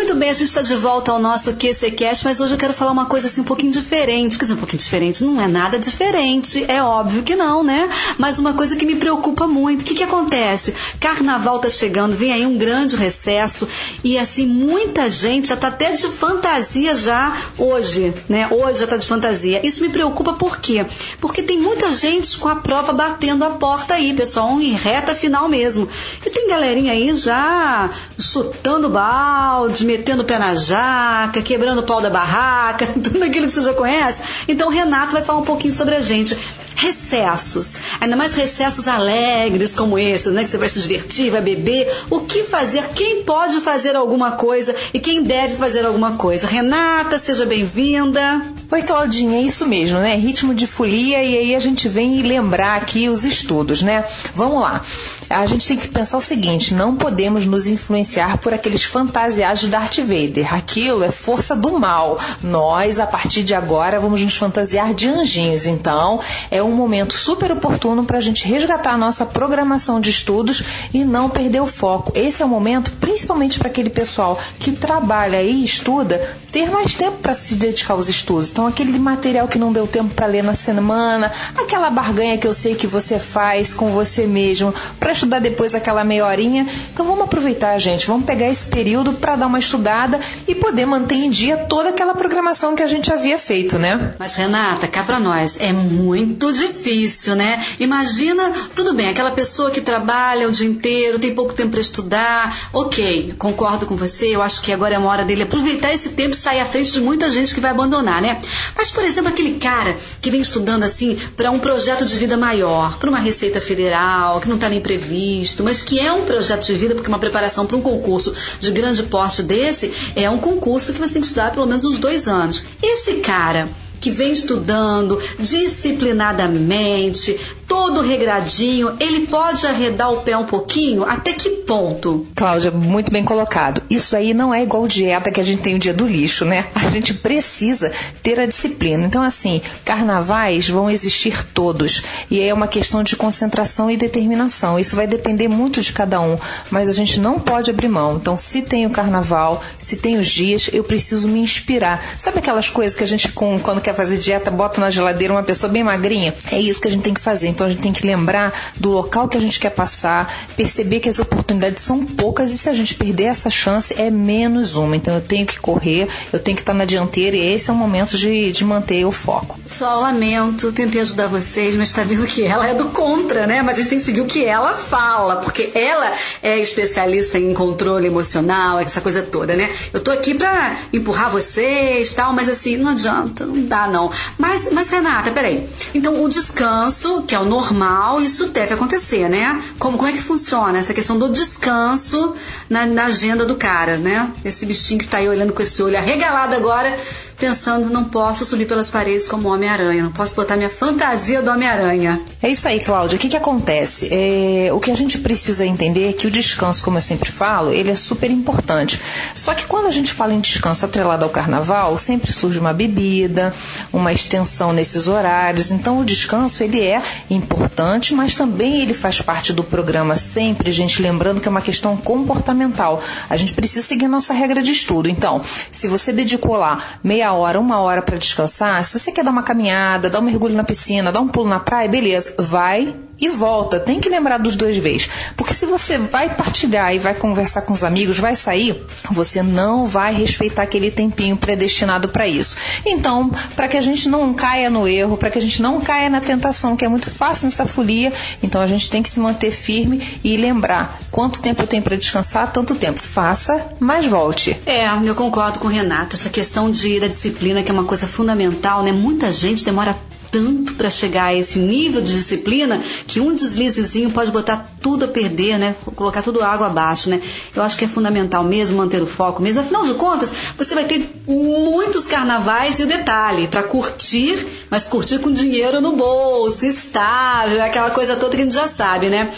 Muito bem, a gente está de volta ao nosso QCCast, mas hoje eu quero falar uma coisa assim um pouquinho diferente. Quer dizer, um pouquinho diferente, não é nada diferente, é óbvio que não, né? Mas uma coisa que me preocupa muito. O que, que acontece? Carnaval tá chegando, vem aí um grande recesso e assim, muita gente já tá até de fantasia já hoje, né? Hoje já tá de fantasia. Isso me preocupa por quê? Porque tem muita gente com a prova batendo a porta aí, pessoal, em reta final mesmo. E tem galerinha aí já chutando balde, metendo o pé na jaca, quebrando o pau da barraca, tudo aquilo que você já conhece. Então o Renato vai falar um pouquinho sobre a gente recessos, ainda mais recessos alegres como esses, né? Que você vai se divertir, vai beber. O que fazer? Quem pode fazer alguma coisa e quem deve fazer alguma coisa? Renata, seja bem-vinda. Oi, Claudinha, é isso mesmo, né? Ritmo de folia e aí a gente vem lembrar aqui os estudos, né? Vamos lá. A gente tem que pensar o seguinte: não podemos nos influenciar por aqueles fantasiados de Darth Vader. Aquilo é força do mal. Nós, a partir de agora, vamos nos fantasiar de anjinhos. Então, é um momento super oportuno para a gente resgatar a nossa programação de estudos e não perder o foco. Esse é o momento, principalmente para aquele pessoal que trabalha e estuda, ter mais tempo para se dedicar aos estudos. Então, aquele material que não deu tempo para ler na semana, aquela barganha que eu sei que você faz com você mesmo, para estudar depois aquela meia horinha. Então, vamos aproveitar, gente. Vamos pegar esse período para dar uma estudada e poder manter em dia toda aquela programação que a gente havia feito, né? Mas, Renata, cá para nós, é muito difícil, né? Imagina, tudo bem, aquela pessoa que trabalha o dia inteiro, tem pouco tempo para estudar. Ok, concordo com você. Eu acho que agora é uma hora dele aproveitar esse tempo sair à frente de muita gente que vai abandonar, né? Mas, por exemplo, aquele cara que vem estudando assim para um projeto de vida maior, para uma receita federal, que não está nem previsto, mas que é um projeto de vida, porque uma preparação para um concurso de grande porte desse é um concurso que você tem que estudar pelo menos uns dois anos. Esse cara que vem estudando disciplinadamente, todo regradinho, ele pode arredar o pé um pouquinho? Até que ponto? Cláudia, muito bem colocado. Isso aí não é igual dieta que a gente tem o dia do lixo, né? A gente precisa ter a disciplina. Então, assim, carnavais vão existir todos. E aí é uma questão de concentração e determinação. Isso vai depender muito de cada um, mas a gente não pode abrir mão. Então, se tem o carnaval, se tem os dias, eu preciso me inspirar. Sabe aquelas coisas que a gente, quando quer fazer dieta, bota na geladeira uma pessoa bem magrinha? É isso que a gente tem que fazer. Então, a gente tem que lembrar do local que a gente quer passar, perceber que as oportunidades são poucas e se a gente perder essa chance é menos uma. Então eu tenho que correr, eu tenho que estar na dianteira e esse é o momento de, de manter o foco. Só lamento, tentei ajudar vocês, mas está vendo que ela é do contra, né? Mas a gente tem que seguir o que ela fala, porque ela é especialista em controle emocional, essa coisa toda, né? Eu tô aqui pra empurrar vocês tal, mas assim, não adianta, não dá não. Mas, mas Renata, peraí. Então o descanso, que é o normal, isso deve acontecer, né? Como, como é que funciona essa questão do descanso na, na agenda do cara, né? Esse bichinho que tá aí olhando com esse olho arregalado agora pensando, não posso subir pelas paredes como Homem-Aranha, não posso botar minha fantasia do Homem-Aranha. É isso aí, Cláudia. O que, que acontece? É, o que a gente precisa entender é que o descanso, como eu sempre falo, ele é super importante. Só que quando a gente fala em descanso atrelado ao carnaval, sempre surge uma bebida, uma extensão nesses horários. Então, o descanso, ele é importante, mas também ele faz parte do programa sempre, gente, lembrando que é uma questão comportamental. A gente precisa seguir nossa regra de estudo. Então, se você dedicou lá meia hora, uma hora para descansar, se você quer dar uma caminhada, dar um mergulho na piscina, dar um pulo na praia, beleza, vai e volta. Tem que lembrar dos dois vezes. Porque se você vai partilhar e vai conversar com os amigos, vai sair, você não vai respeitar aquele tempinho predestinado para isso. Então, para que a gente não caia no erro, para que a gente não caia na tentação, que é muito fácil nessa folia, então a gente tem que se manter firme e lembrar quanto tempo eu tenho para descansar, tanto tempo. Faça, mas volte. É, eu concordo com Renata. Essa questão de, da disciplina, que é uma coisa fundamental, né? Muita gente demora tanto para chegar a esse nível de disciplina que um deslizezinho pode botar tudo a perder, né? Colocar tudo água abaixo, né? Eu acho que é fundamental mesmo manter o foco mesmo. Afinal de contas, você vai ter muitos carnavais e o detalhe, para curtir, mas curtir com dinheiro no bolso, estável, aquela coisa toda que a gente já sabe, né?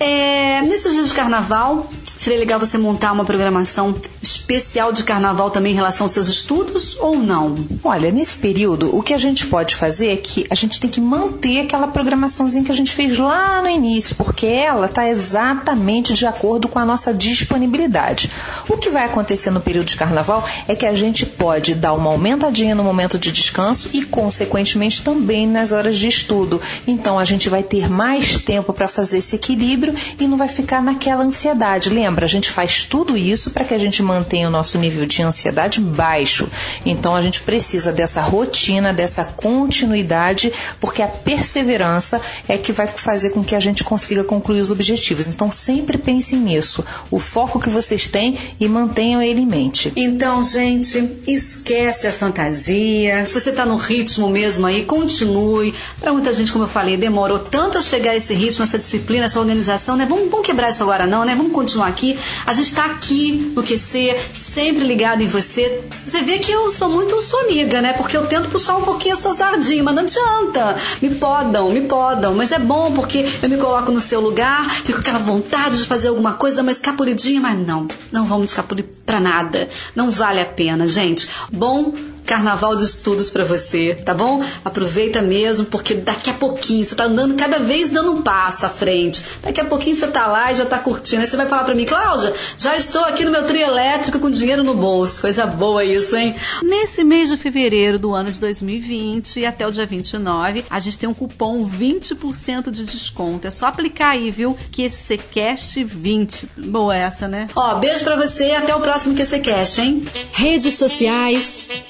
É, nesses dias de carnaval, seria legal você montar uma programação especial de carnaval também em relação aos seus estudos ou não? Olha, nesse período, o que a gente pode fazer é que a gente tem que manter aquela programaçãozinha que a gente fez lá no início, porque ela está exatamente de acordo com a nossa disponibilidade. O que vai acontecer no período de carnaval é que a gente pode dar uma aumentadinha no momento de descanso e, consequentemente, também nas horas de estudo. Então, a gente vai ter mais tempo para fazer esse equilíbrio e não vai ficar naquela ansiedade. Lembra, a gente faz tudo isso para que a gente mantenha o nosso nível de ansiedade baixo. Então, a gente precisa dessa rotina, dessa continuidade, porque a perseverança é que vai fazer com que a gente consiga concluir os objetivos. Então, sempre pensem nisso. O foco que vocês têm e mantenham ele em mente. Então, gente, esquece a fantasia. Se você está no ritmo mesmo aí, continue. Para muita gente, como eu falei, demorou tanto a chegar a esse ritmo, essa disciplina, essa organização, né? Vamos, vamos quebrar isso agora não, né? Vamos continuar aqui. A gente está aqui no QC, sempre ligado em você. Você vê que eu sou muito sua amiga, né? Porque eu tento puxar um pouquinho a sua sardinha, mas não adianta. Me podam, me podam. Mas é bom porque eu me coloco no seu lugar, fico com aquela vontade de fazer alguma coisa, dar uma escapulidinha, mas não, não vamos escapulir pra nada. Não vale a pena, gente. Bom carnaval de estudos para você, tá bom? Aproveita mesmo, porque daqui a pouquinho você tá andando cada vez dando um passo à frente. Daqui a pouquinho você tá lá e já tá curtindo. Aí você vai falar para mim, Cláudia, já estou aqui no meu trio elétrico com dinheiro no bolso. Coisa boa isso, hein? Nesse mês de fevereiro do ano de 2020 e até o dia 29, a gente tem um cupom 20% de desconto. É só aplicar aí, viu? QCCast 20. Boa essa, né? Ó, beijo para você e até o próximo QCCast, hein? Redes sociais,